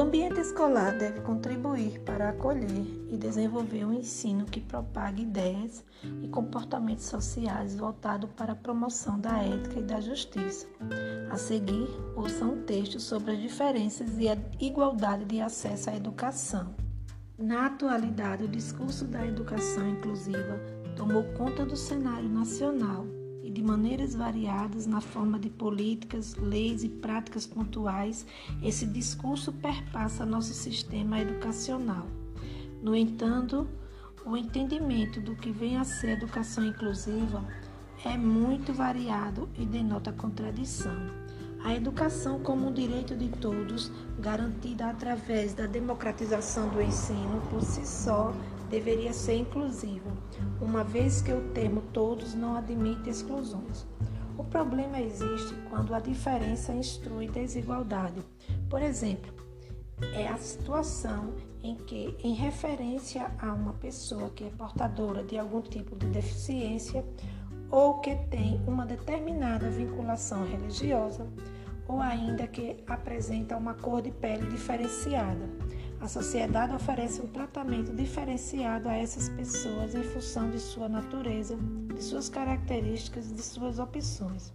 ambiente escolar deve contribuir para acolher e desenvolver um ensino que propague ideias e comportamentos sociais voltados para a promoção da ética e da justiça. A seguir, ouça um texto sobre as diferenças e a igualdade de acesso à educação. Na atualidade, o discurso da educação inclusiva tomou conta do cenário nacional de maneiras variadas na forma de políticas, leis e práticas pontuais, esse discurso perpassa nosso sistema educacional. No entanto, o entendimento do que vem a ser educação inclusiva é muito variado e denota contradição. A educação como um direito de todos, garantida através da democratização do ensino, por si só deveria ser inclusiva, uma vez que o termo todos não admite exclusões. O problema existe quando a diferença instrui desigualdade. Por exemplo, é a situação em que, em referência a uma pessoa que é portadora de algum tipo de deficiência ou que tem uma determinada vinculação religiosa, ou ainda que apresenta uma cor de pele diferenciada a sociedade oferece um tratamento diferenciado a essas pessoas em função de sua natureza, de suas características e de suas opções.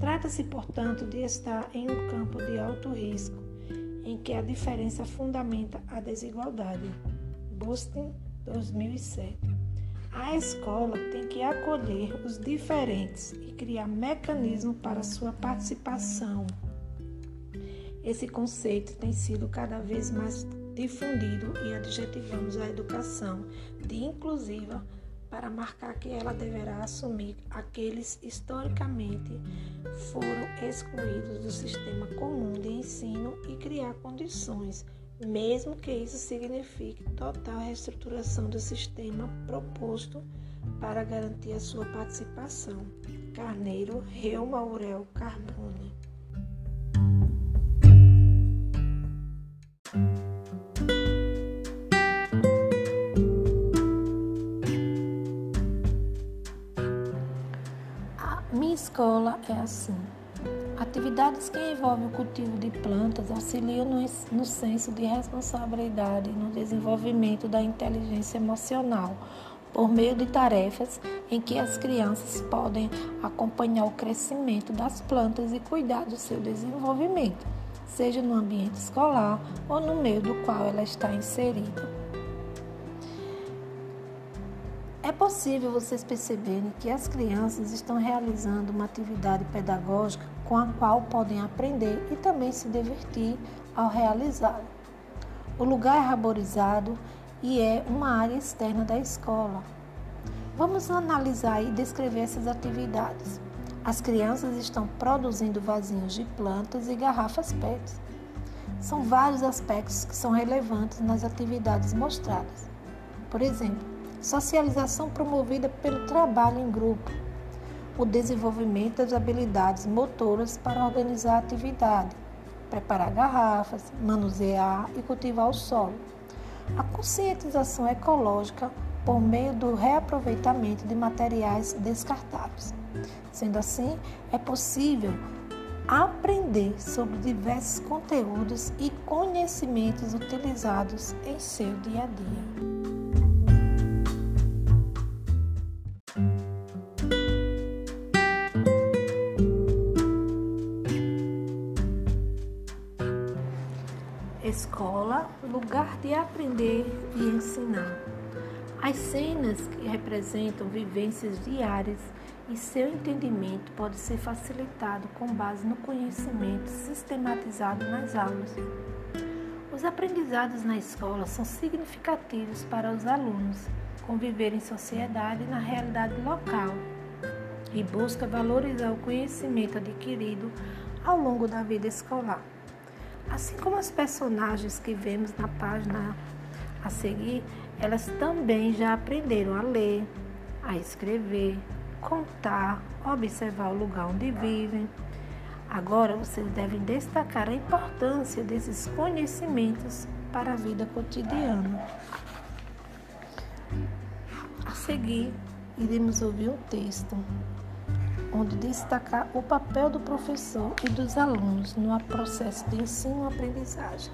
Trata-se, portanto, de estar em um campo de alto risco, em que a diferença fundamenta a desigualdade. Bustin, 2007. A escola tem que acolher os diferentes e criar mecanismos para sua participação. Esse conceito tem sido cada vez mais difundido e adjetivamos a educação de inclusiva para marcar que ela deverá assumir aqueles historicamente foram excluídos do sistema comum de ensino e criar condições, mesmo que isso signifique total reestruturação do sistema proposto para garantir a sua participação. Carneiro, Reuma Aurel Carbone. Escola é assim. Atividades que envolvem o cultivo de plantas auxiliam no, no senso de responsabilidade e no desenvolvimento da inteligência emocional, por meio de tarefas em que as crianças podem acompanhar o crescimento das plantas e cuidar do seu desenvolvimento, seja no ambiente escolar ou no meio do qual ela está inserida. Possível vocês perceberem que as crianças estão realizando uma atividade pedagógica com a qual podem aprender e também se divertir ao realizá-la. O lugar é arborizado e é uma área externa da escola. Vamos analisar e descrever essas atividades. As crianças estão produzindo vasinhos de plantas e garrafas PET. São vários aspectos que são relevantes nas atividades mostradas. Por exemplo, socialização promovida pelo trabalho em grupo, o desenvolvimento das habilidades motoras para organizar a atividade, preparar garrafas, manusear e cultivar o solo. A conscientização ecológica por meio do reaproveitamento de materiais descartáveis. Sendo assim, é possível aprender sobre diversos conteúdos e conhecimentos utilizados em seu dia a dia. Escola, lugar de aprender e ensinar. As cenas que representam vivências diárias e seu entendimento pode ser facilitado com base no conhecimento sistematizado nas aulas. Os aprendizados na escola são significativos para os alunos conviver em sociedade na realidade local e busca valorizar o conhecimento adquirido ao longo da vida escolar. Assim como as personagens que vemos na página a seguir, elas também já aprenderam a ler, a escrever, contar, observar o lugar onde vivem. Agora vocês devem destacar a importância desses conhecimentos para a vida cotidiana. A seguir, iremos ouvir um texto onde destacar o papel do professor e dos alunos no processo de ensino-aprendizagem.